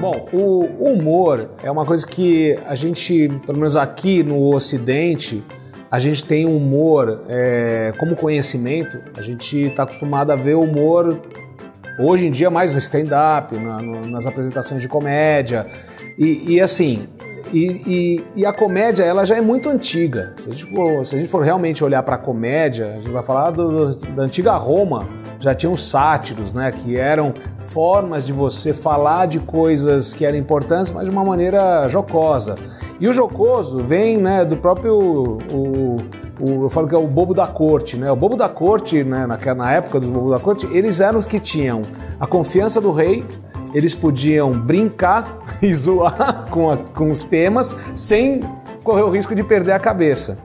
Bom, o humor é uma coisa que a gente, pelo menos aqui no Ocidente, a gente tem humor é, como conhecimento. A gente está acostumado a ver humor hoje em dia mais no stand-up, na, nas apresentações de comédia. E, e assim, e, e, e, a comédia ela já é muito antiga. Se a gente for, a gente for realmente olhar para a comédia, a gente vai falar do, do, da antiga Roma. Já tinham sátiros, né? Que eram formas de você falar de coisas que eram importantes, mas de uma maneira jocosa. E o jocoso vem né, do próprio. O, o, eu falo que é o bobo da corte, né? O bobo da corte, né, na, na época dos bobos da corte, eles eram os que tinham a confiança do rei, eles podiam brincar e zoar com, a, com os temas sem correr o risco de perder a cabeça.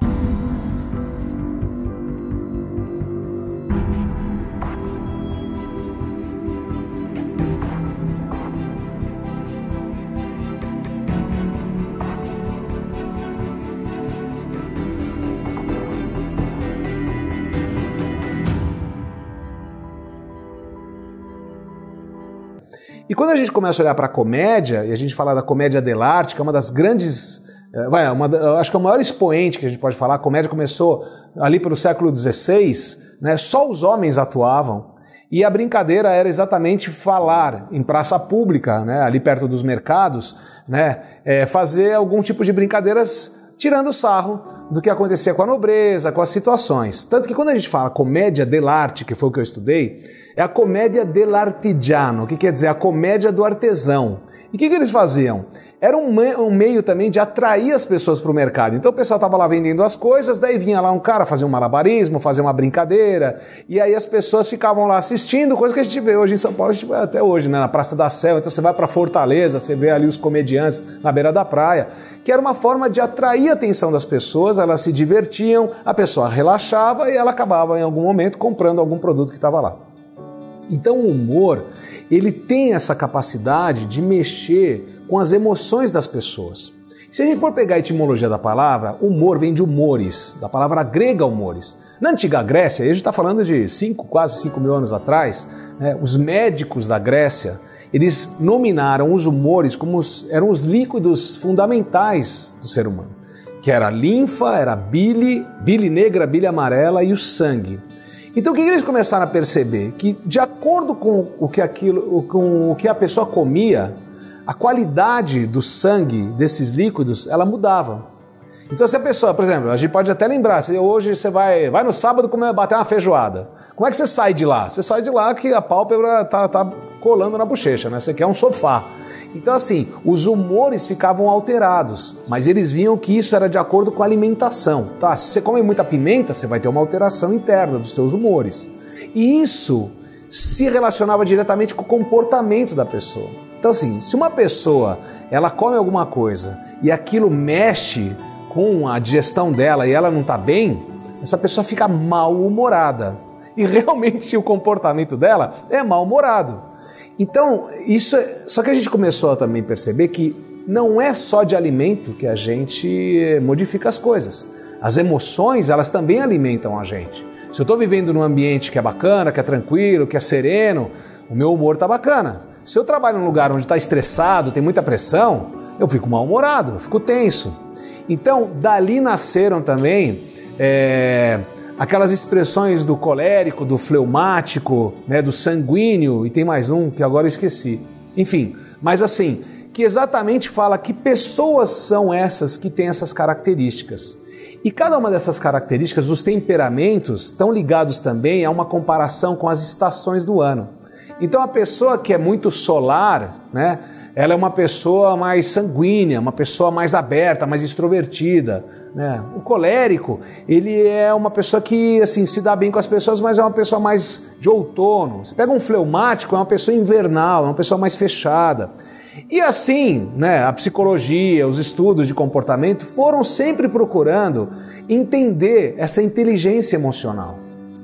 E quando a gente começa a olhar para a comédia, e a gente fala da comédia dell'arte, que é uma das grandes. Eh, vai, uma, acho que é o maior expoente que a gente pode falar. A comédia começou ali pelo século XVI, né? só os homens atuavam. E a brincadeira era exatamente falar em praça pública, né? ali perto dos mercados, né? É, fazer algum tipo de brincadeiras tirando sarro do que acontecia com a nobreza, com as situações. Tanto que quando a gente fala comédia dell'arte, que foi o que eu estudei, é a comédia dell'artigiano, que quer dizer a comédia do artesão. E o que, que, eles faziam? Era um, um, meio também de atrair as pessoas para o mercado. Então o pessoal estava lá vendendo as coisas, daí vinha lá um cara fazer um malabarismo, fazer uma brincadeira, e aí as pessoas ficavam lá assistindo, coisa que a gente vê hoje em São Paulo, a gente vê até hoje, né? na Praça da Sé. Então você vai para Fortaleza, você vê ali os comediantes na beira da praia, que era uma forma de atrair a atenção das pessoas, elas se divertiam, a pessoa relaxava e ela acabava em algum momento comprando algum produto que estava lá. Então o humor, ele tem essa capacidade de mexer com as emoções das pessoas. Se a gente for pegar a etimologia da palavra, humor vem de humores, da palavra grega humores. Na antiga Grécia, a gente está falando de cinco, quase 5 mil anos atrás, né, os médicos da Grécia, eles nominaram os humores como os, eram os líquidos fundamentais do ser humano, que era a linfa, era a bile, bile negra, bile amarela e o sangue. Então o que eles começaram a perceber? Que de acordo com o que, aquilo, com o que a pessoa comia, a qualidade do sangue desses líquidos ela mudava. Então se a pessoa, por exemplo, a gente pode até lembrar, se hoje você vai, vai no sábado comer, bater uma feijoada, como é que você sai de lá? Você sai de lá que a pálpebra tá, tá colando na bochecha, né? Você quer um sofá. Então, assim, os humores ficavam alterados, mas eles viam que isso era de acordo com a alimentação. Tá? Se você come muita pimenta, você vai ter uma alteração interna dos seus humores. E isso se relacionava diretamente com o comportamento da pessoa. Então, assim, se uma pessoa ela come alguma coisa e aquilo mexe com a digestão dela e ela não está bem, essa pessoa fica mal-humorada. E realmente o comportamento dela é mal-humorado. Então, isso é... só que a gente começou a também perceber que não é só de alimento que a gente modifica as coisas. As emoções, elas também alimentam a gente. Se eu estou vivendo num ambiente que é bacana, que é tranquilo, que é sereno, o meu humor está bacana. Se eu trabalho num lugar onde está estressado, tem muita pressão, eu fico mal-humorado, eu fico tenso. Então, dali nasceram também é, aquelas expressões do colérico, do fleumático, né, do sanguíneo, e tem mais um que agora eu esqueci. Enfim, mas assim, que exatamente fala que pessoas são essas que têm essas características. E cada uma dessas características, os temperamentos, estão ligados também a uma comparação com as estações do ano. Então a pessoa que é muito solar, né, ela é uma pessoa mais sanguínea, uma pessoa mais aberta, mais extrovertida. Né? O colérico, ele é uma pessoa que assim se dá bem com as pessoas, mas é uma pessoa mais de outono. Você pega um fleumático, é uma pessoa invernal, é uma pessoa mais fechada. E assim, né, a psicologia, os estudos de comportamento foram sempre procurando entender essa inteligência emocional.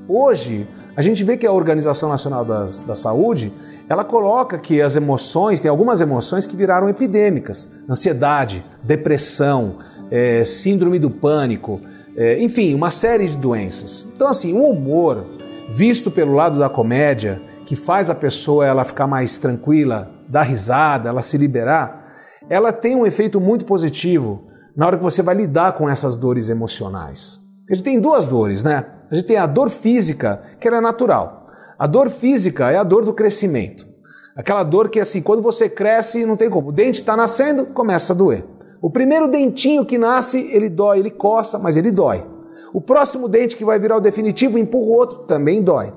Hoje, a gente vê que a Organização Nacional da, da Saúde, ela coloca que as emoções, tem algumas emoções que viraram epidêmicas. Ansiedade, depressão, é, síndrome do pânico, é, enfim, uma série de doenças. Então, assim, o humor, visto pelo lado da comédia, que faz a pessoa ela ficar mais tranquila, dar risada, ela se liberar, ela tem um efeito muito positivo na hora que você vai lidar com essas dores emocionais. A gente tem duas dores, né? A gente tem a dor física, que ela é natural. A dor física é a dor do crescimento. Aquela dor que, assim, quando você cresce, não tem como. O dente está nascendo, começa a doer. O primeiro dentinho que nasce, ele dói, ele coça, mas ele dói. O próximo dente que vai virar o definitivo empurra o outro, também dói.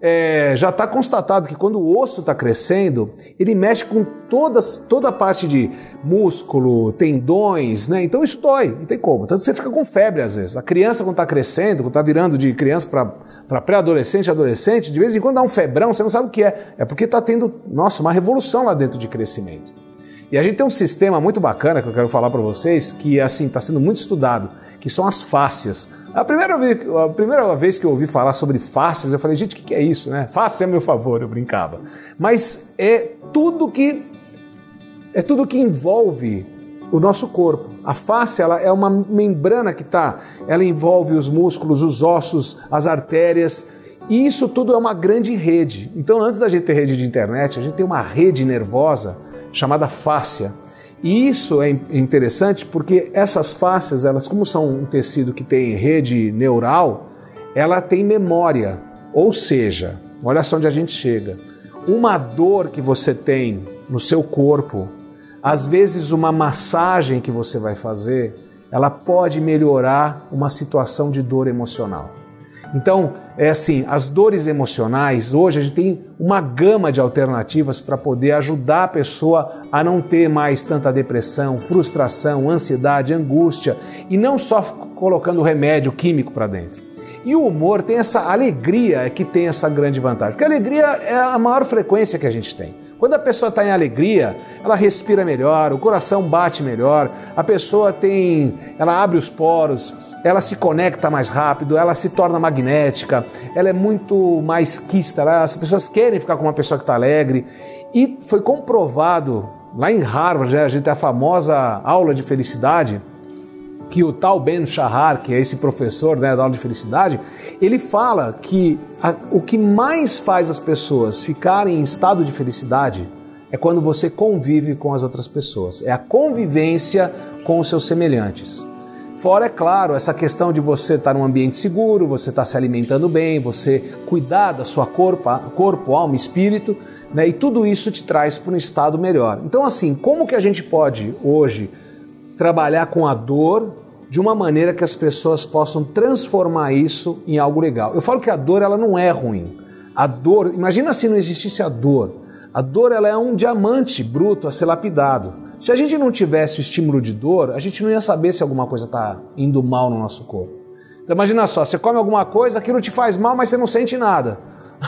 É, já está constatado que quando o osso está crescendo, ele mexe com todas, toda a parte de músculo, tendões, né? Então isso dói, não tem como. Tanto você fica com febre às vezes. A criança, quando está crescendo, quando está virando de criança para pré-adolescente, adolescente, de vez em quando dá um febrão, você não sabe o que é. É porque está tendo, nossa, uma revolução lá dentro de crescimento. E a gente tem um sistema muito bacana que eu quero falar para vocês, que assim está sendo muito estudado, que são as fáscias. A primeira, vez, a primeira vez que eu ouvi falar sobre fáscias, eu falei, gente, o que, que é isso, né? Fácil é meu favor, eu brincava. Mas é tudo que é tudo que envolve o nosso corpo. A face ela é uma membrana que tá, ela envolve os músculos, os ossos, as artérias. E isso tudo é uma grande rede. Então, antes da gente ter rede de internet, a gente tem uma rede nervosa chamada fáscia. E isso é interessante porque essas fáscias, elas como são um tecido que tem rede neural, ela tem memória. Ou seja, olha só onde a gente chega. Uma dor que você tem no seu corpo, às vezes uma massagem que você vai fazer, ela pode melhorar uma situação de dor emocional. Então, é assim, as dores emocionais, hoje a gente tem uma gama de alternativas para poder ajudar a pessoa a não ter mais tanta depressão, frustração, ansiedade, angústia e não só colocando remédio químico para dentro. E o humor tem essa alegria que tem essa grande vantagem, porque a alegria é a maior frequência que a gente tem. Quando a pessoa está em alegria, ela respira melhor, o coração bate melhor, a pessoa tem, ela abre os poros, ela se conecta mais rápido, ela se torna magnética, ela é muito mais quista, as pessoas querem ficar com uma pessoa que está alegre. E foi comprovado lá em Harvard, né, a gente tem a famosa aula de felicidade, que o tal Ben Shahar, que é esse professor né, da aula de felicidade, ele fala que a, o que mais faz as pessoas ficarem em estado de felicidade é quando você convive com as outras pessoas, é a convivência com os seus semelhantes. Fora, é claro, essa questão de você estar num ambiente seguro, você estar se alimentando bem, você cuidar da sua corpo, corpo alma, espírito, né? E tudo isso te traz para um estado melhor. Então, assim, como que a gente pode hoje trabalhar com a dor de uma maneira que as pessoas possam transformar isso em algo legal? Eu falo que a dor ela não é ruim. A dor, imagina se não existisse a dor. A dor ela é um diamante bruto a ser lapidado. Se a gente não tivesse o estímulo de dor, a gente não ia saber se alguma coisa está indo mal no nosso corpo. Então imagina só, você come alguma coisa, aquilo te faz mal, mas você não sente nada.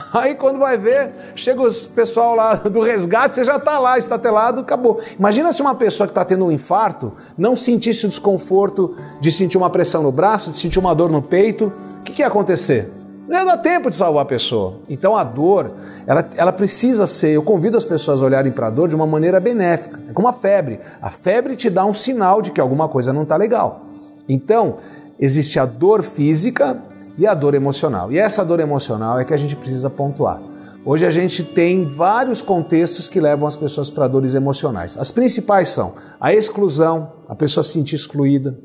Aí quando vai ver, chega os pessoal lá do resgate, você já está lá, estatelado, acabou. Imagina se uma pessoa que está tendo um infarto não sentisse o desconforto de sentir uma pressão no braço, de sentir uma dor no peito, o que, que ia acontecer? Não dá tempo de salvar a pessoa. Então a dor, ela, ela precisa ser. Eu convido as pessoas a olharem para a dor de uma maneira benéfica. É como a febre. A febre te dá um sinal de que alguma coisa não está legal. Então, existe a dor física e a dor emocional. E essa dor emocional é que a gente precisa pontuar. Hoje a gente tem vários contextos que levam as pessoas para dores emocionais. As principais são a exclusão, a pessoa se sentir excluída,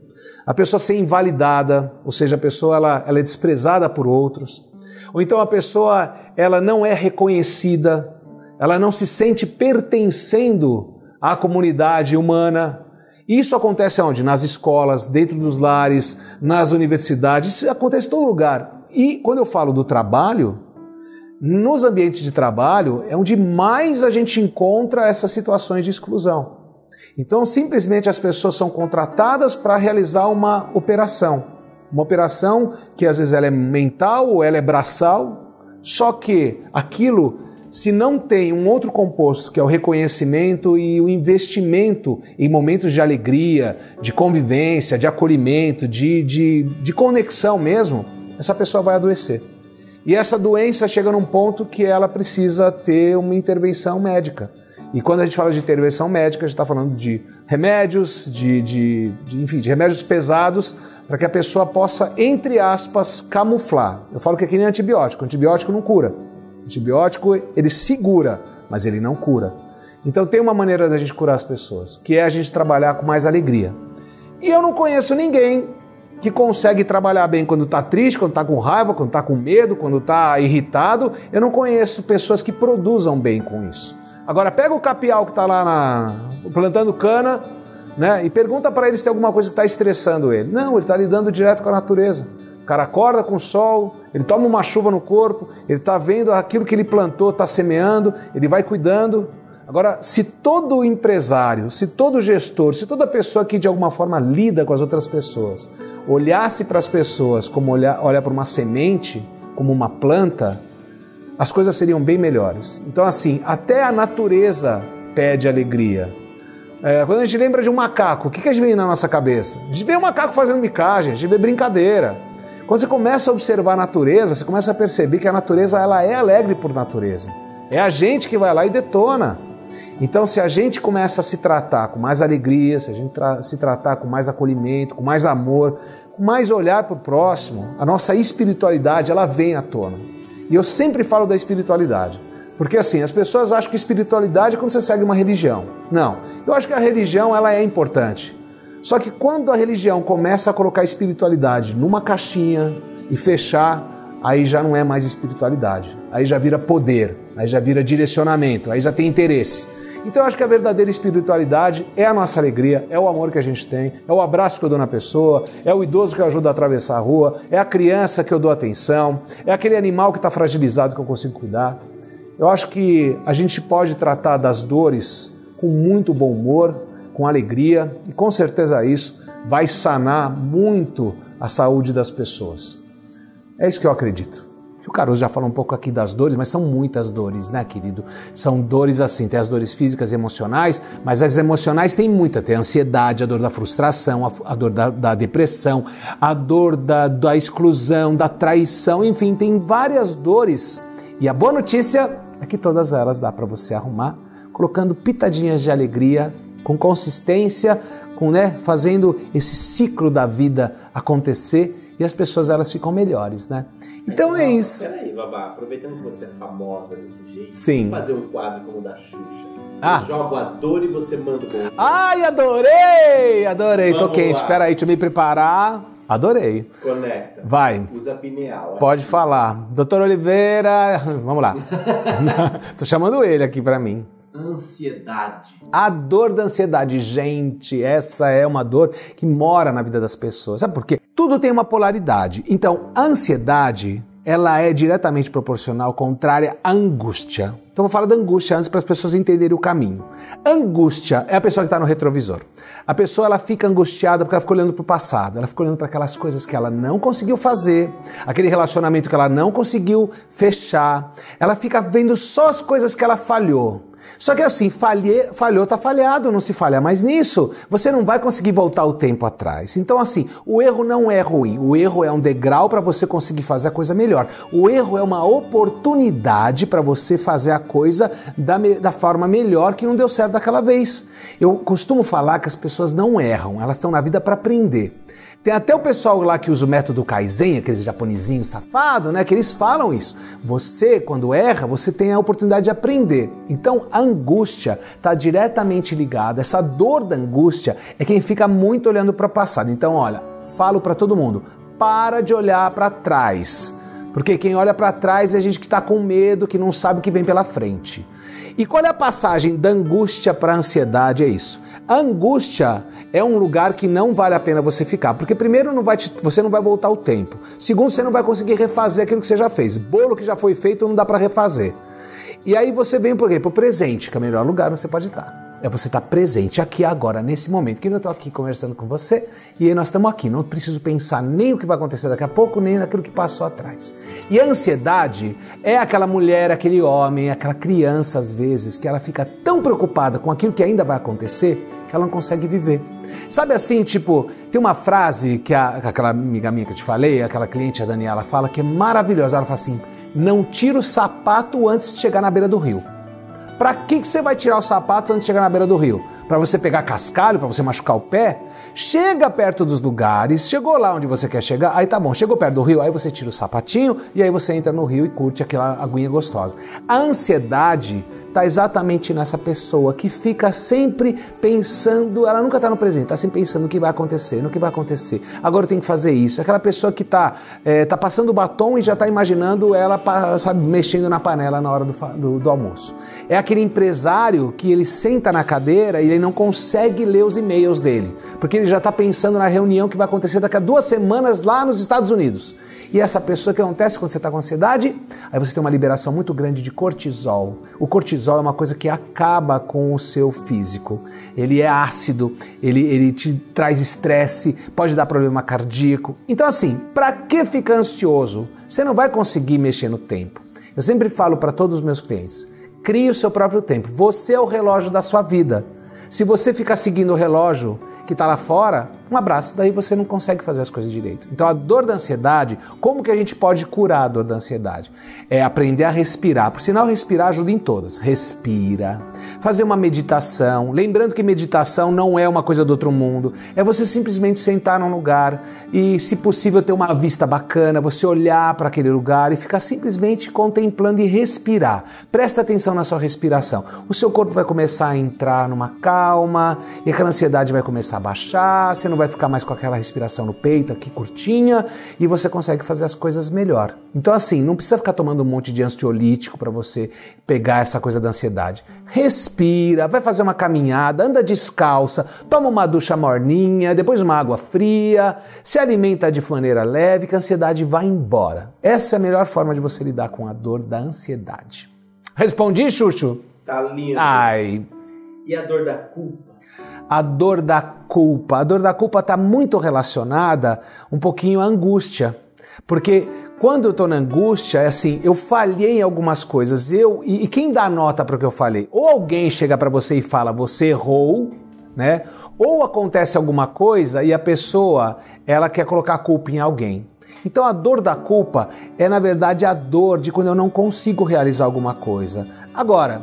a pessoa ser invalidada, ou seja, a pessoa ela, ela é desprezada por outros, ou então a pessoa ela não é reconhecida, ela não se sente pertencendo à comunidade humana. Isso acontece onde? Nas escolas, dentro dos lares, nas universidades, isso acontece em todo lugar. E quando eu falo do trabalho, nos ambientes de trabalho é onde mais a gente encontra essas situações de exclusão. Então, simplesmente as pessoas são contratadas para realizar uma operação. Uma operação que às vezes ela é mental ou ela é braçal, só que aquilo, se não tem um outro composto, que é o reconhecimento e o investimento em momentos de alegria, de convivência, de acolhimento, de, de, de conexão mesmo, essa pessoa vai adoecer. E essa doença chega num ponto que ela precisa ter uma intervenção médica. E quando a gente fala de intervenção médica, a gente está falando de remédios, de, de, de, enfim, de remédios pesados para que a pessoa possa, entre aspas, camuflar. Eu falo que é que nem antibiótico. antibiótico não cura. Antibiótico ele segura, mas ele não cura. Então tem uma maneira da gente curar as pessoas, que é a gente trabalhar com mais alegria. E eu não conheço ninguém que consegue trabalhar bem quando está triste, quando está com raiva, quando está com medo, quando está irritado. Eu não conheço pessoas que produzam bem com isso. Agora pega o capial que está lá na, plantando cana, né? E pergunta para ele se tem alguma coisa que está estressando ele. Não, ele está lidando direto com a natureza. O cara acorda com o sol, ele toma uma chuva no corpo, ele está vendo aquilo que ele plantou, está semeando, ele vai cuidando. Agora, se todo empresário, se todo gestor, se toda pessoa que de alguma forma lida com as outras pessoas, olhasse para as pessoas como olha, olha para uma semente, como uma planta, as coisas seriam bem melhores. Então, assim, até a natureza pede alegria. É, quando a gente lembra de um macaco, o que, que a gente vem na nossa cabeça? A gente vê um macaco fazendo micagem, a gente vê brincadeira. Quando você começa a observar a natureza, você começa a perceber que a natureza ela é alegre por natureza. É a gente que vai lá e detona. Então, se a gente começa a se tratar com mais alegria, se a gente tra se tratar com mais acolhimento, com mais amor, com mais olhar para o próximo, a nossa espiritualidade ela vem à tona. E eu sempre falo da espiritualidade, porque assim as pessoas acham que espiritualidade é quando você segue uma religião. Não, eu acho que a religião ela é importante. Só que quando a religião começa a colocar espiritualidade numa caixinha e fechar, aí já não é mais espiritualidade. Aí já vira poder, aí já vira direcionamento, aí já tem interesse. Então eu acho que a verdadeira espiritualidade é a nossa alegria, é o amor que a gente tem, é o abraço que eu dou na pessoa, é o idoso que eu ajudo a atravessar a rua, é a criança que eu dou atenção, é aquele animal que está fragilizado que eu consigo cuidar. Eu acho que a gente pode tratar das dores com muito bom humor, com alegria e com certeza isso vai sanar muito a saúde das pessoas. É isso que eu acredito. O Caruso já falou um pouco aqui das dores, mas são muitas dores, né, querido? São dores assim, tem as dores físicas e emocionais, mas as emocionais tem muita. Tem a ansiedade, a dor da frustração, a, dor da, da, depressão, a dor da, da exclusão, da traição, enfim, tem várias dores. E a boa notícia é que todas elas dá para você arrumar, colocando pitadinhas de alegria, com consistência, com, né, fazendo esse ciclo da vida acontecer e as pessoas elas ficam melhores, né? Então é isso. Peraí, Babá, aproveitando que você é famosa desse jeito, Sim. vamos fazer um quadro como o da Xuxa. Ah. Eu jogo a dor e você manda o bom. Ai, adorei! Adorei, tô Vamos quente. lá. Espera aí, deixa eu me preparar. Adorei. Conecta. Vai. Usa pineal. Pode falar. Doutor Oliveira, vamos lá. tô chamando ele aqui pra mim. Ansiedade. A dor da ansiedade, gente, essa é uma dor que mora na vida das pessoas. Sabe por quê? Tudo tem uma polaridade. Então, a ansiedade, ela é diretamente proporcional, contrária à angústia. Então, vou falar da angústia antes para as pessoas entenderem o caminho. Angústia é a pessoa que está no retrovisor. A pessoa ela fica angustiada porque ela fica olhando para o passado, ela fica olhando para aquelas coisas que ela não conseguiu fazer, aquele relacionamento que ela não conseguiu fechar. Ela fica vendo só as coisas que ela falhou. Só que assim, falhe, falhou, tá falhado, não se falha mais nisso. Você não vai conseguir voltar o tempo atrás. Então, assim, o erro não é ruim. O erro é um degrau para você conseguir fazer a coisa melhor. O erro é uma oportunidade para você fazer a coisa da, da forma melhor que não deu certo daquela vez. Eu costumo falar que as pessoas não erram, elas estão na vida para aprender. Tem até o pessoal lá que usa o método Kaizen, aqueles japonesinhos safados, né? Que eles falam isso. Você, quando erra, você tem a oportunidade de aprender. Então, a angústia está diretamente ligada. Essa dor da angústia é quem fica muito olhando para o passado. Então, olha, falo para todo mundo: para de olhar para trás. Porque quem olha para trás é a gente que está com medo, que não sabe o que vem pela frente. E qual é a passagem da angústia para a ansiedade? É isso. Angústia é um lugar que não vale a pena você ficar, porque primeiro não vai te- você não vai voltar o tempo. Segundo, você não vai conseguir refazer aquilo que você já fez. Bolo que já foi feito não dá para refazer. E aí você vem por quê? Pro presente, que é o melhor lugar onde você pode estar. É você estar presente aqui agora, nesse momento. Que eu estou aqui conversando com você e nós estamos aqui. Não preciso pensar nem o que vai acontecer daqui a pouco, nem naquilo que passou atrás. E a ansiedade é aquela mulher, aquele homem, aquela criança, às vezes, que ela fica tão preocupada com aquilo que ainda vai acontecer que ela não consegue viver. Sabe assim, tipo, tem uma frase que a- aquela amiga minha que eu te falei, aquela cliente, a Daniela, fala que é maravilhosa. Ela fala assim: não tira o sapato antes de chegar na beira do rio. Pra que, que você vai tirar o sapato antes de chegar na beira do rio? Pra você pegar cascalho, pra você machucar o pé? Chega perto dos lugares, chegou lá onde você quer chegar, aí tá bom, chegou perto do rio, aí você tira o sapatinho e aí você entra no rio e curte aquela aguinha gostosa. A ansiedade está exatamente nessa pessoa que fica sempre pensando, ela nunca está no presente, está sempre pensando no que vai acontecer, no que vai acontecer. Agora eu tenho que fazer isso. Aquela pessoa que está é, tá passando o batom e já está imaginando ela sabe, mexendo na panela na hora do, do, do, almoço. É aquele empresário que ele senta na cadeira e ele não consegue ler os e-mails dele, porque ele já está pensando na reunião que vai acontecer daqui a duas semanas lá nos Estados Unidos. E essa pessoa, o que acontece quando você está com ansiedade? Aí você tem uma liberação muito grande de cortisol. O cortisol é uma coisa que acaba com o seu físico. Ele é ácido, ele, ele te traz estresse, pode dar problema cardíaco. Então, assim, para que ficar ansioso? Você não vai conseguir mexer no tempo. Eu sempre falo para todos os meus clientes: crie o seu próprio tempo. Você é o relógio da sua vida. Se você ficar seguindo o relógio que está lá fora, um abraço, daí você não consegue fazer as coisas direito. Então a dor da ansiedade, como que a gente pode curar a dor da ansiedade? É aprender a respirar. Por sinal, respirar ajuda em todas. Respira. Fazer uma meditação. Lembrando que meditação não é uma coisa do outro mundo. É você simplesmente sentar num lugar e, se possível, ter uma vista bacana, você olhar para aquele lugar e ficar simplesmente contemplando e respirar. Presta atenção na sua respiração. O seu corpo vai começar a entrar numa calma e aquela ansiedade vai começar a baixar. Você não vai ficar mais com aquela respiração no peito aqui curtinha e você consegue fazer as coisas melhor. Então assim, não precisa ficar tomando um monte de ansiolítico para você pegar essa coisa da ansiedade. Respira, vai fazer uma caminhada, anda descalça, toma uma ducha morninha, depois uma água fria, se alimenta de maneira leve que a ansiedade vai embora. Essa é a melhor forma de você lidar com a dor da ansiedade. Respondi, Xuxo? Tá lindo. Ai. E a dor da culpa? A dor da culpa. A dor da culpa está muito relacionada um pouquinho à angústia. Porque quando eu estou na angústia, é assim, eu falhei em algumas coisas. Eu e, e quem dá nota para o que eu falei? Ou alguém chega para você e fala, você errou, né? Ou acontece alguma coisa e a pessoa ela quer colocar a culpa em alguém. Então a dor da culpa é na verdade a dor de quando eu não consigo realizar alguma coisa. Agora,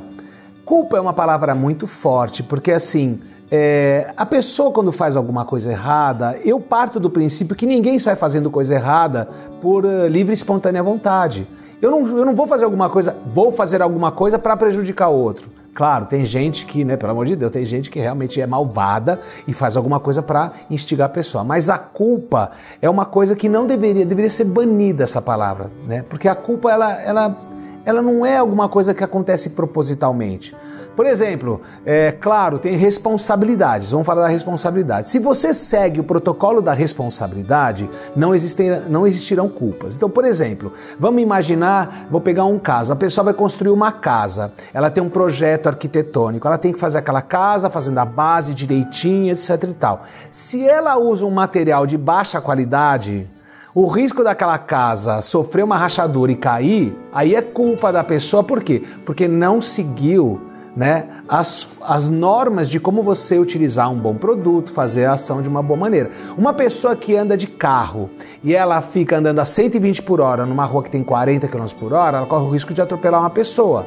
culpa é uma palavra muito forte, porque assim, é, a pessoa, quando faz alguma coisa errada, eu parto do princípio que ninguém sai fazendo coisa errada por uh, livre e espontânea vontade. Eu não, eu não vou fazer alguma coisa, vou fazer alguma coisa para prejudicar o outro. Claro, tem gente que, né, pelo amor de Deus, tem gente que realmente é malvada e faz alguma coisa para instigar a pessoa. Mas a culpa é uma coisa que não deveria, deveria ser banida essa palavra, né? Porque a culpa ela, ela, ela não é alguma coisa que acontece propositalmente. Por exemplo, é claro, tem responsabilidades. Vamos falar da responsabilidade. Se você segue o protocolo da responsabilidade, não, existem, não existirão culpas. Então, por exemplo, vamos imaginar, vou pegar um caso. A pessoa vai construir uma casa. Ela tem um projeto arquitetônico. Ela tem que fazer aquela casa, fazendo a base direitinho, etc e tal. Se ela usa um material de baixa qualidade, o risco daquela casa sofrer uma rachadura e cair, aí é culpa da pessoa, por quê? Porque não seguiu né, as, as normas de como você utilizar um bom produto, fazer a ação de uma boa maneira. Uma pessoa que anda de carro e ela fica andando a 120 por hora numa rua que tem 40 km por hora, ela corre o risco de atropelar uma pessoa.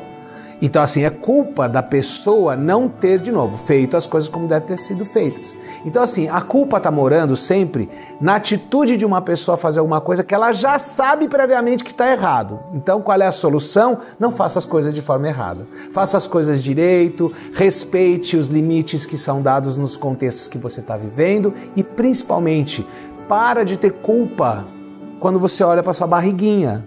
Então, assim, é culpa da pessoa não ter, de novo, feito as coisas como devem ter sido feitas. Então, assim, a culpa está morando sempre na atitude de uma pessoa fazer alguma coisa que ela já sabe previamente que está errado. Então, qual é a solução? Não faça as coisas de forma errada. Faça as coisas direito, respeite os limites que são dados nos contextos que você está vivendo e, principalmente, para de ter culpa quando você olha para sua barriguinha.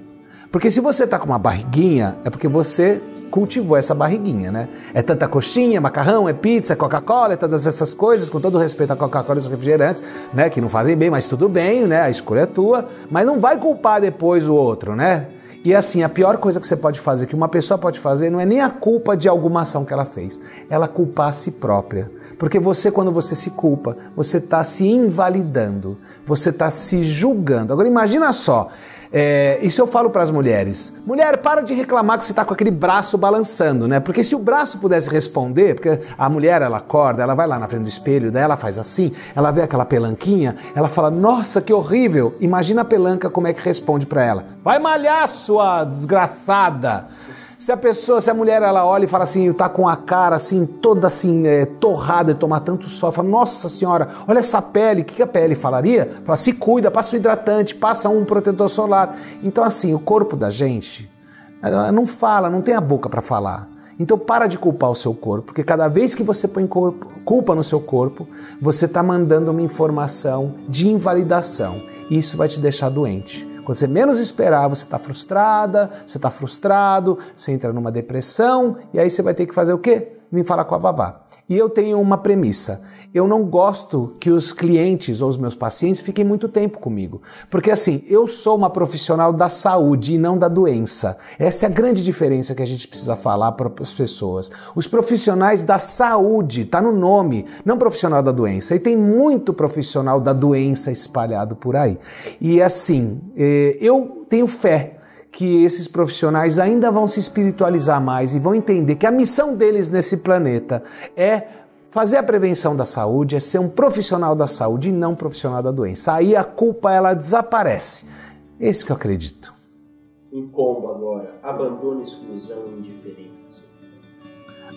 Porque se você está com uma barriguinha, é porque você cultivou essa barriguinha, né? É tanta coxinha, macarrão, é pizza, Coca-Cola, é todas essas coisas, com todo respeito à Coca-Cola e os refrigerantes, né? Que não fazem bem, mas tudo bem, né? A escolha é tua, mas não vai culpar depois o outro, né? E assim, a pior coisa que você pode fazer, que uma pessoa pode fazer, não é nem a culpa de alguma ação que ela fez, ela culpar a si própria. Porque você, quando você se culpa, você está se invalidando, você está se julgando. Agora imagina só, é, isso eu falo para as mulheres. Mulher, para de reclamar que você está com aquele braço balançando, né? Porque se o braço pudesse responder, porque a mulher ela acorda, ela vai lá na frente do espelho, daí ela faz assim, ela vê aquela pelanquinha, ela fala: Nossa, que horrível! Imagina a pelanca como é que responde para ela: Vai malhar, sua desgraçada! Se a pessoa, se a mulher ela olha e fala assim, tá com a cara assim, toda assim, é, torrada de tomar tanto sol, fala, nossa senhora, olha essa pele, o que, que a pele falaria? Fala, se cuida, passa um hidratante, passa um protetor solar. Então, assim, o corpo da gente não fala, não tem a boca para falar. Então para de culpar o seu corpo, porque cada vez que você põe culpa no seu corpo, você está mandando uma informação de invalidação. E isso vai te deixar doente. Quando você menos esperar, você está frustrada, você está frustrado, você entra numa depressão e aí você vai ter que fazer o quê? Vim falar com a Vavá. E eu tenho uma premissa. Eu não gosto que os clientes ou os meus pacientes fiquem muito tempo comigo. Porque assim, eu sou uma profissional da saúde e não da doença. Essa é a grande diferença que a gente precisa falar para as pessoas. Os profissionais da saúde, está no nome, não profissional da doença. E tem muito profissional da doença espalhado por aí. E assim, eh, eu tenho fé que esses profissionais ainda vão se espiritualizar mais e vão entender que a missão deles nesse planeta é fazer a prevenção da saúde, é ser um profissional da saúde e não um profissional da doença. Aí a culpa ela desaparece. Esse que eu acredito. Combo agora: abandono, exclusão e indiferença.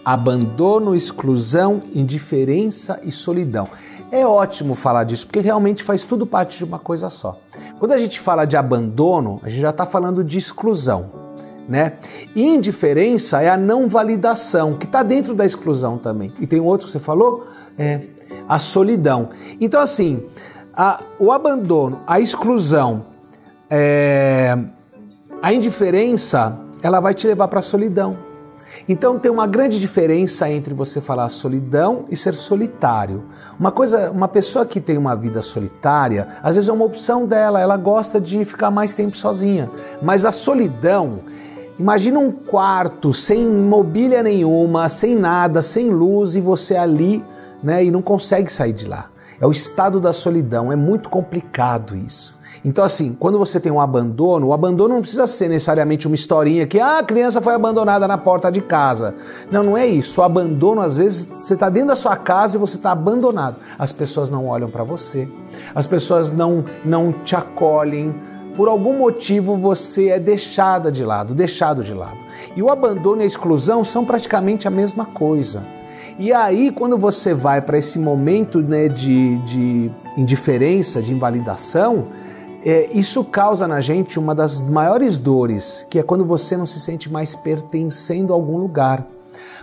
Abandono, exclusão, indiferença e solidão. É ótimo falar disso, porque realmente faz tudo parte de uma coisa só. Quando a gente fala de abandono, a gente já está falando de exclusão. Né? Indiferença é a não validação, que está dentro da exclusão também. E tem outro que você falou? É a solidão. Então, assim, a, o abandono, a exclusão, é, a indiferença, ela vai te levar para a solidão. Então tem uma grande diferença entre você falar solidão e ser solitário. Uma coisa, uma pessoa que tem uma vida solitária, às vezes é uma opção dela, ela gosta de ficar mais tempo sozinha. Mas a solidão, imagina um quarto sem mobília nenhuma, sem nada, sem luz e você ali, né, e não consegue sair de lá. É o estado da solidão, é muito complicado isso. Então, assim, quando você tem um abandono, o abandono não precisa ser necessariamente uma historinha que ah, a criança foi abandonada na porta de casa. Não, não é isso. O abandono, às vezes, você está dentro da sua casa e você está abandonado. As pessoas não olham para você, as pessoas não, não te acolhem. Por algum motivo você é deixada de lado, deixado de lado. E o abandono e a exclusão são praticamente a mesma coisa. E aí, quando você vai para esse momento né, de, de indiferença, de invalidação, é, isso causa na gente uma das maiores dores, que é quando você não se sente mais pertencendo a algum lugar.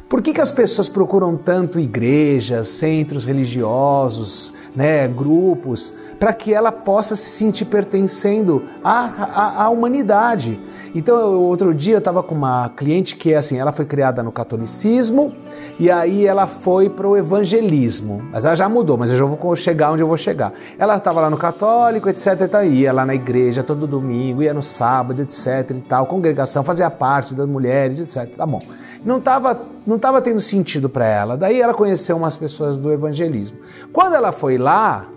Por que, que as pessoas procuram tanto igrejas, centros religiosos, né, grupos, para que ela possa se sentir pertencendo à, à, à humanidade? Então, outro dia eu estava com uma cliente que, assim, ela foi criada no catolicismo e aí ela foi para o evangelismo. Mas ela já mudou, mas eu já vou chegar onde eu vou chegar. Ela estava lá no católico, etc. E tal, ia lá na igreja todo domingo, ia no sábado, etc. e tal, congregação, fazia parte das mulheres, etc. Tá bom. Não estava não tava tendo sentido para ela. Daí ela conheceu umas pessoas do evangelismo. Quando ela foi lá,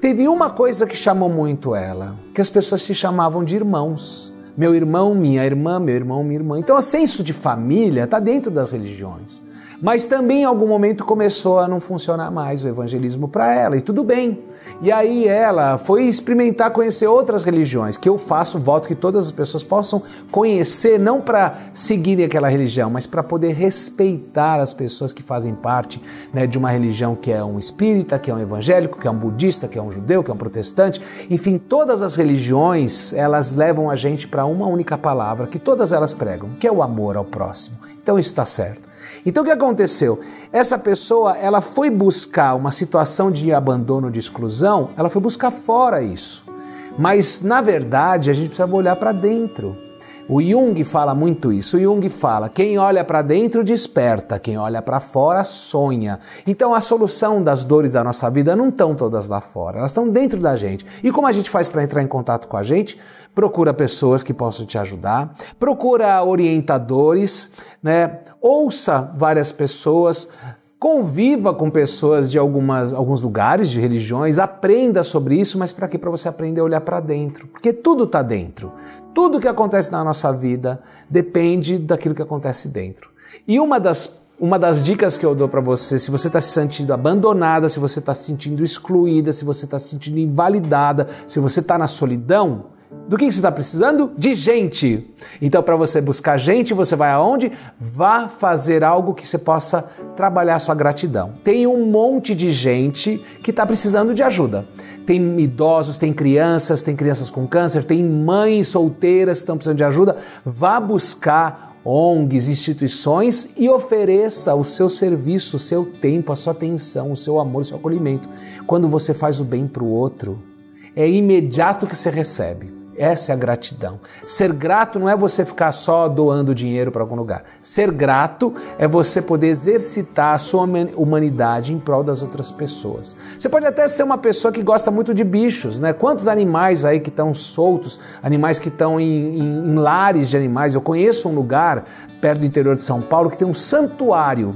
teve uma coisa que chamou muito ela, que as pessoas se chamavam de irmãos meu irmão, minha irmã, meu irmão, minha irmã. Então, o senso de família está dentro das religiões. Mas também em algum momento começou a não funcionar mais o evangelismo para ela, e tudo bem. E aí ela foi experimentar conhecer outras religiões, que eu faço voto que todas as pessoas possam conhecer, não para seguirem aquela religião, mas para poder respeitar as pessoas que fazem parte né, de uma religião que é um espírita, que é um evangélico, que é um budista, que é um judeu, que é um protestante. Enfim, todas as religiões elas levam a gente para uma única palavra que todas elas pregam, que é o amor ao próximo. Então isso está certo. Então o que aconteceu? Essa pessoa, ela foi buscar uma situação de abandono, de exclusão, ela foi buscar fora isso. Mas na verdade, a gente precisa olhar para dentro. O Jung fala muito isso. O Jung fala: quem olha para dentro desperta, quem olha para fora sonha. Então a solução das dores da nossa vida não estão todas lá fora, elas estão dentro da gente. E como a gente faz para entrar em contato com a gente? Procura pessoas que possam te ajudar, procura orientadores, né? Ouça várias pessoas, conviva com pessoas de algumas, alguns lugares, de religiões, aprenda sobre isso, mas para quê? Para você aprender a olhar para dentro, porque tudo está dentro. Tudo que acontece na nossa vida depende daquilo que acontece dentro. E uma das uma das dicas que eu dou para você, se você está se sentindo abandonada, se você está se sentindo excluída, se você está se sentindo invalidada, se você está na solidão, Do que, você está precisando? De gente. Então, para você buscar gente, você vai aonde? Vá fazer algo que você possa trabalhar sua gratidão. Tem um monte de gente que está precisando de ajuda. Tem idosos, tem crianças, tem crianças com câncer, tem mães solteiras que estão precisando de ajuda. Vá buscar ONGs, instituições e ofereça o seu serviço, o seu tempo, a sua atenção, o seu amor, o seu acolhimento. Quando você faz o bem para o outro, é imediato que você recebe. Essa é a gratidão. Ser grato não é você ficar só doando dinheiro para algum lugar. Ser grato é você poder exercitar a sua humanidade em prol das outras pessoas. Você pode até ser uma pessoa que gosta muito de bichos, né? Quantos animais aí que estão soltos, animais que estão em, em, em lares de animais. Eu conheço um lugar perto do interior de São Paulo que tem um santuário.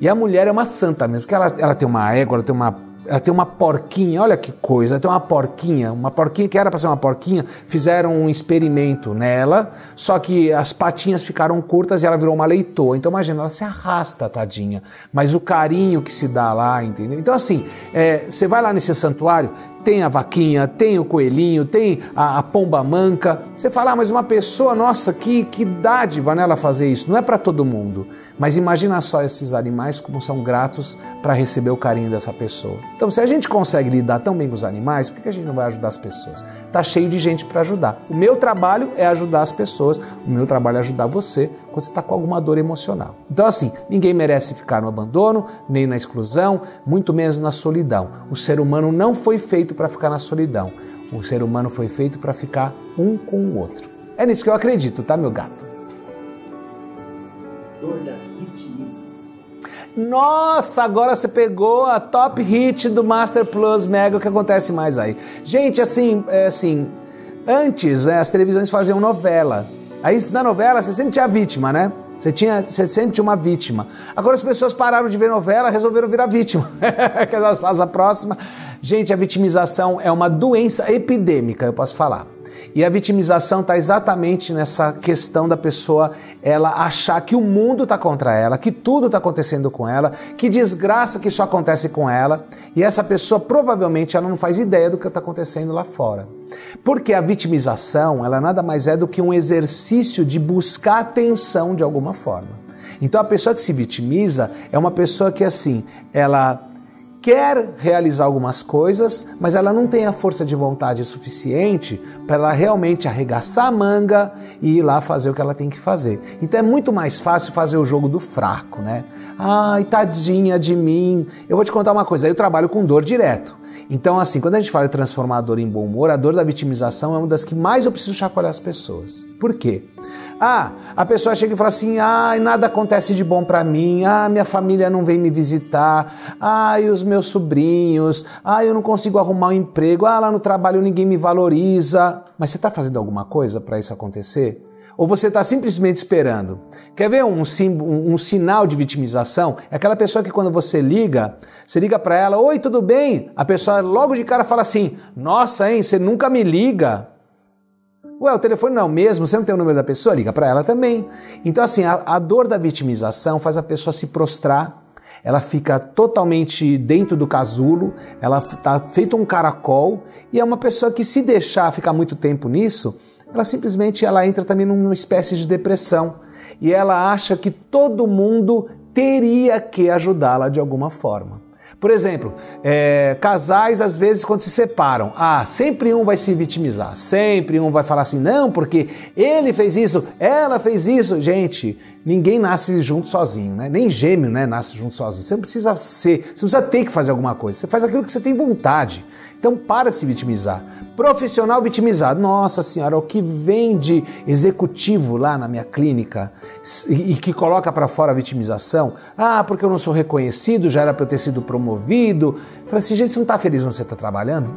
E a mulher é uma santa mesmo, porque ela, ela tem uma égua, ela tem uma ela tem uma porquinha, olha que coisa, ela tem uma porquinha, uma porquinha que era para ser uma porquinha, fizeram um experimento nela, só que as patinhas ficaram curtas e ela virou uma leitoa. Então imagina, ela se arrasta, tadinha, mas o carinho que se dá lá, entendeu? Então assim, é, você vai lá nesse santuário, tem a vaquinha, tem o coelhinho, tem a, a pomba manca. Você fala, ah, mas uma pessoa, nossa, que, que dádiva nela fazer isso. Não é para todo mundo. Mas imagina só esses animais como são gratos para receber o carinho dessa pessoa. Então, se a gente consegue lidar tão bem com os animais, por que a gente não vai ajudar as pessoas? Tá cheio de gente para ajudar. O meu trabalho é ajudar as pessoas, o meu trabalho é ajudar você quando você está com alguma dor emocional. Então, assim, ninguém merece ficar no abandono, nem na exclusão, muito menos na solidão. O ser humano não foi feito para ficar na solidão. O ser humano foi feito para ficar um com o outro. É nisso que eu acredito, tá, meu gato? Dor da vitimizas. Nossa, agora você pegou a top hit do Master Plus Mega, o que acontece mais aí? Gente, assim, é assim, antes né, as televisões faziam novela. Aí na novela você sempre tinha vítima, né? Você, tinha, você sempre tinha uma vítima. Agora as pessoas pararam de ver novela, resolveram virar vítima. que elas fazem a próxima. Gente, a vitimização é uma doença epidêmica, eu posso falar. E a vitimização está exatamente nessa questão da pessoa ela achar que o mundo está contra ela, que tudo está acontecendo com ela, que desgraça que isso acontece com ela, e essa pessoa provavelmente ela não faz ideia do que está acontecendo lá fora. Porque a vitimização ela nada mais é do que um exercício de buscar atenção de alguma forma. Então a pessoa que se vitimiza é uma pessoa que assim, ela quer realizar algumas coisas, mas ela não tem a força de vontade suficiente para ela realmente arregaçar a manga e ir lá fazer o que ela tem que fazer. Então é muito mais fácil fazer o jogo do fraco, né? Ai, tadinha de mim. Eu vou te contar uma coisa, eu trabalho com dor direto. Então, assim, quando a gente fala de transformar a dor em bom humor, a dor da vitimização é uma das que mais eu preciso chacoalhar as pessoas. Por quê? Ah, a pessoa chega e fala assim: ah, nada acontece de bom para mim, ah, minha família não vem me visitar, ah, e os meus sobrinhos, ah, eu não consigo arrumar um emprego, ah, lá no trabalho ninguém me valoriza. Mas você está fazendo alguma coisa para isso acontecer? Ou você está simplesmente esperando? Quer ver um, um, um, sinal de vitimização? É aquela pessoa que quando você liga, você liga para ela, oi, tudo bem? A pessoa logo de cara fala assim, nossa, hein, você nunca me liga. Ué, o telefone não é o mesmo, você não tem o número da pessoa? Liga para ela também. Então, assim, a, a dor da vitimização faz a pessoa se prostrar, ela fica totalmente dentro do casulo, ela está feito um caracol, e é uma pessoa que se deixar ficar muito tempo nisso, ela simplesmente ela entra também numa espécie de depressão e ela acha que todo mundo teria que ajudá-la de alguma forma. Por exemplo, é, casais às vezes quando se separam, ah, sempre um vai se vitimizar, sempre um vai falar assim, não, porque ele fez isso, ela fez isso. Gente, ninguém nasce junto sozinho, né? Nem gêmeo né, nasce junto sozinho. Você não precisa ser, você precisa ter que fazer alguma coisa. Você faz aquilo que você tem vontade. Então para se vitimizar. Profissional vitimizado. Nossa senhora, o que vem de executivo lá na minha clínica e que coloca para fora a vitimização. Ah, porque eu não sou reconhecido, já era para eu ter sido promovido. Falei assim, gente, você não está feliz onde você está trabalhando?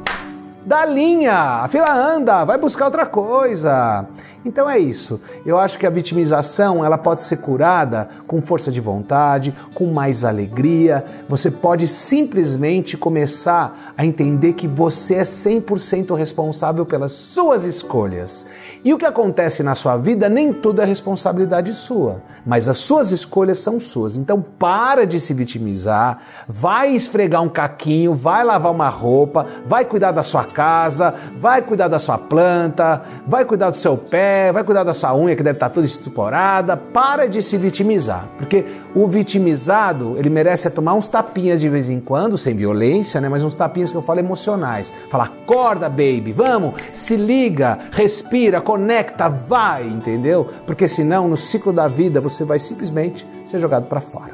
Dá linha, a fila anda, vai buscar outra coisa. Então é isso. Eu acho que a vitimização ela pode ser curada com força de vontade, com mais alegria. Você pode simplesmente começar a entender que você é 100% responsável pelas suas escolhas. E o que acontece na sua vida nem tudo é responsabilidade sua, mas as suas escolhas são suas. Então para de se vitimizar, vai esfregar um caquinho, vai lavar uma roupa, vai cuidar da sua casa, vai cuidar da sua planta, vai cuidar do seu pé, vai cuidar da sua unha que deve estar toda estuporada. Para de se vitimizar, porque o vitimizado, ele merece tomar uns tapinhas de vez em quando, sem violência, né, mas uns tapinhas que eu falo emocionais. Fala: "Acorda, baby, vamos, se liga, respira, conecta, vai", entendeu? Porque senão no ciclo da vida você vai simplesmente ser jogado para fora.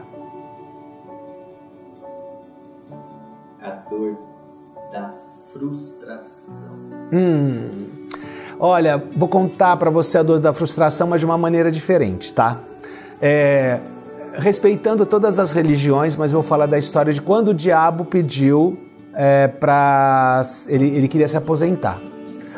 A dor da frustração. Hum. Olha, vou contar para você a dor da frustração, mas de uma maneira diferente, tá? É, respeitando todas as religiões, mas vou falar da história de quando o diabo pediu é, para ele, ele queria se aposentar.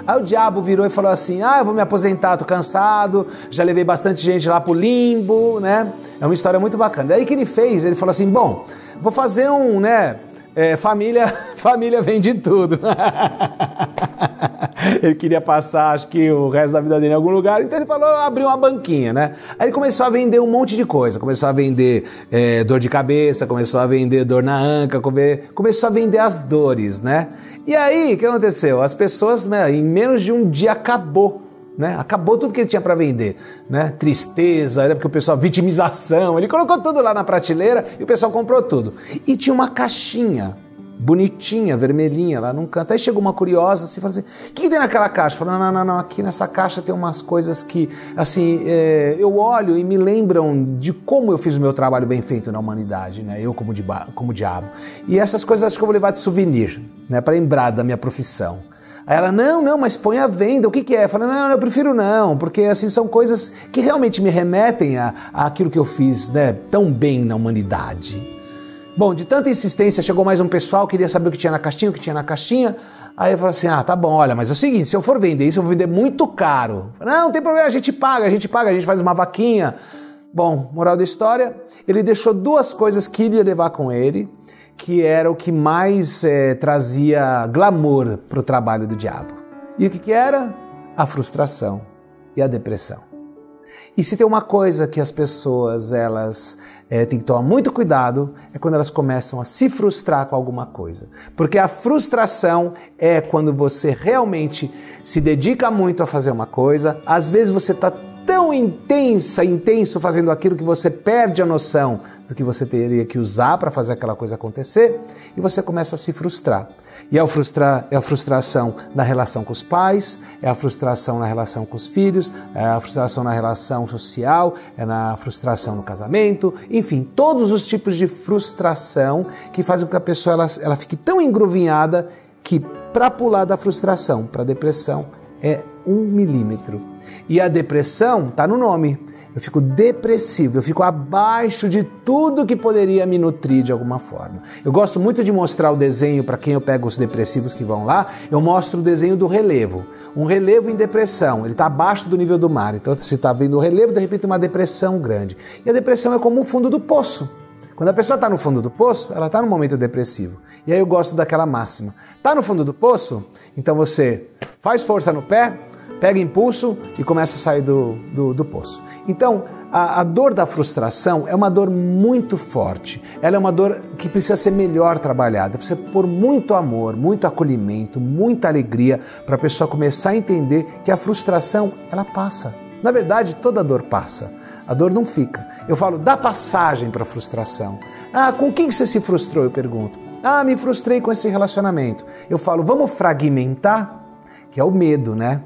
Aí o diabo virou e falou assim: Ah, eu vou me aposentar, tô cansado, já levei bastante gente lá pro limbo, né? É uma história muito bacana. Daí que ele fez, ele falou assim: Bom, vou fazer um, né? É, família, família vem de tudo. ele queria passar, acho que o resto da vida dele em algum lugar, então ele falou, abriu uma banquinha, né? Aí ele começou a vender um monte de coisa, começou a vender é, dor de cabeça, começou a vender dor na anca, começou a vender as dores, né? E aí, o que aconteceu? As pessoas, né, em menos de um dia acabou. Né? Acabou tudo que ele tinha para vender, né? Tristeza, né? porque o pessoal vitimização, ele colocou tudo lá na prateleira e o pessoal comprou tudo. E tinha uma caixinha bonitinha, vermelhinha lá num canto. Aí chegou uma curiosa assim, falou assim: "O que, que tem naquela caixa?" Falou: "Não, não, não, aqui nessa caixa tem umas coisas que, assim, é, eu olho e me lembram de como eu fiz o meu trabalho bem feito na humanidade, né? Eu como, como diabo. E essas coisas acho que eu vou levar de souvenir, né? Para lembrar da minha profissão." Aí ela, não, não, mas põe a venda, o que, que é? Falei, não, eu prefiro não, porque assim são coisas que realmente me remetem aquilo que eu fiz né, tão bem na humanidade. Bom, de tanta insistência, chegou mais um pessoal, queria saber o que tinha na caixinha, o que tinha na caixinha. Aí eu falei assim: ah, tá bom, olha, mas é o seguinte, se eu for vender isso, eu vou vender muito caro. Não, não tem problema, a gente paga, a gente paga, a gente faz uma vaquinha. Bom, moral da história, ele deixou duas coisas que ia levar com ele que era o que mais é, trazia glamour para o trabalho do diabo. E o que, que era? A frustração e a depressão. E se tem uma coisa que as pessoas elas é, têm que tomar muito cuidado é quando elas começam a se frustrar com alguma coisa, porque a frustração é quando você realmente se dedica muito a fazer uma coisa, às vezes você está tão intensa, intenso fazendo aquilo que você perde a noção do que você teria que usar para fazer aquela coisa acontecer e você começa a se frustrar. E é, frustrar, é a frustração na relação com os pais, é a frustração na relação com os filhos, é a frustração na relação social, é na frustração no casamento, enfim, todos os tipos de frustração que fazem com que a pessoa ela, ela fique tão engruvinhada que para pular da frustração para a depressão é um milímetro. E a depressão está no nome eu fico depressivo, eu fico abaixo de tudo que poderia me nutrir de alguma forma. Eu gosto muito de mostrar o desenho para quem eu pego os depressivos que vão lá, eu mostro o desenho do relevo. Um relevo em depressão, ele está abaixo do nível do mar. Então, se está vendo o relevo, de repente uma depressão grande. E a depressão é como o fundo do poço. Quando a pessoa está no fundo do poço, ela está no momento depressivo. E aí eu gosto daquela máxima. Está no fundo do poço? Então você faz força no pé, pega impulso e começa a sair do, do, do poço. Então, a, a, dor da frustração é uma dor muito forte. Ela é uma dor que precisa ser melhor trabalhada, precisa pôr muito amor, muito acolhimento, muita alegria para a pessoa começar a entender que a frustração ela passa. Na verdade, toda dor passa. A dor não fica. Eu falo, dá passagem para a frustração. Ah, com quem você se frustrou? Eu pergunto. Ah, me frustrei com esse relacionamento. Eu falo, vamos fragmentar? Que é o medo, né?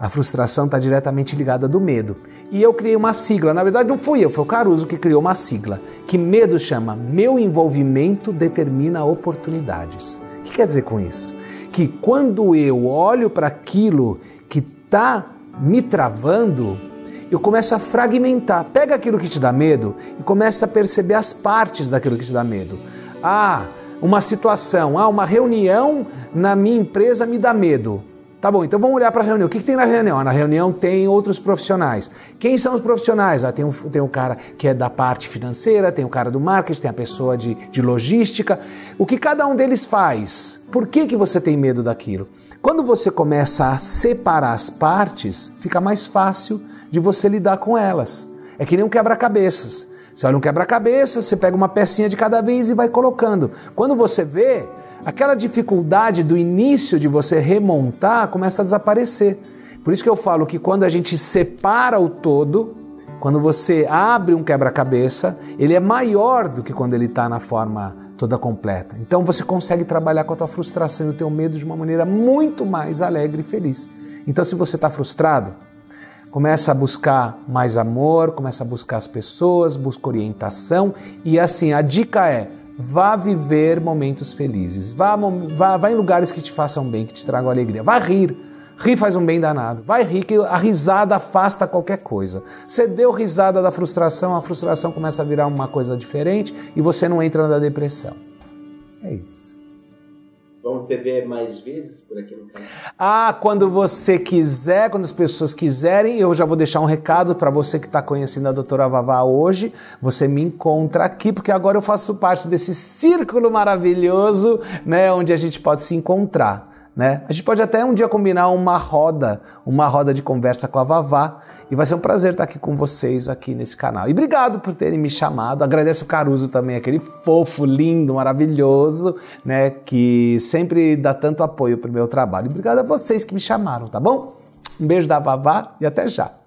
A frustração está diretamente ligada do medo. E eu criei uma sigla. Na verdade, não fui eu, foi o Caruso que criou uma sigla. Que medo chama Meu envolvimento determina oportunidades. O que quer dizer com isso? Que quando eu olho para aquilo que está me travando, eu começo a fragmentar. Pega aquilo que te dá medo e começa a perceber as partes daquilo que te dá medo. Ah, uma situação, ah, uma reunião na minha empresa me dá medo. Tá bom, então vamos olhar para a reunião. O que, que, tem na reunião? Na reunião tem outros profissionais. Quem são os profissionais? Ah, tem, um, tem um cara que é da parte financeira, tem o um cara do marketing, tem a pessoa de, de logística. O que cada um deles faz? Por que, que você tem medo daquilo? Quando você começa a separar as partes, fica mais fácil de você lidar com elas. É que nem um quebra-cabeças. Você olha um quebra-cabeça, você pega uma pecinha de cada vez e vai colocando. Quando você vê, aquela dificuldade do início de você remontar começa a desaparecer. Por isso que eu falo que quando a gente separa o todo, quando você abre um quebra-cabeça, ele é maior do que quando ele está na forma toda completa. Então você consegue trabalhar com a tua frustração e o teu medo de uma maneira muito mais alegre e feliz. Então se você está frustrado, começa a buscar mais amor, começa a buscar as pessoas, busca orientação e assim a dica é Vá viver momentos felizes. Vá, vá, vá em lugares que te façam bem, que te tragam alegria. Vá rir. Rir faz um bem danado. Vai rir, que a risada afasta qualquer coisa. Você deu risada da frustração, a frustração começa a virar uma coisa diferente e você não entra na depressão. É isso. Te ver mais vezes por aqui no canal? Ah, quando você quiser, quando as pessoas quiserem, eu já vou deixar um recado para você que está conhecendo a doutora Vavá hoje. Você me encontra aqui, porque agora eu faço parte desse círculo maravilhoso, né, onde a gente pode se encontrar. Né? A gente pode até um dia combinar uma roda, uma roda de conversa com a Vavá e vai ser um prazer estar aqui com vocês aqui nesse canal. E obrigado por terem me chamado. Agradeço o Caruso também, aquele fofo, lindo, maravilhoso, né, que sempre dá tanto apoio pro meu trabalho. E obrigado a vocês que me chamaram, tá bom? Um beijo da Vavá e até já.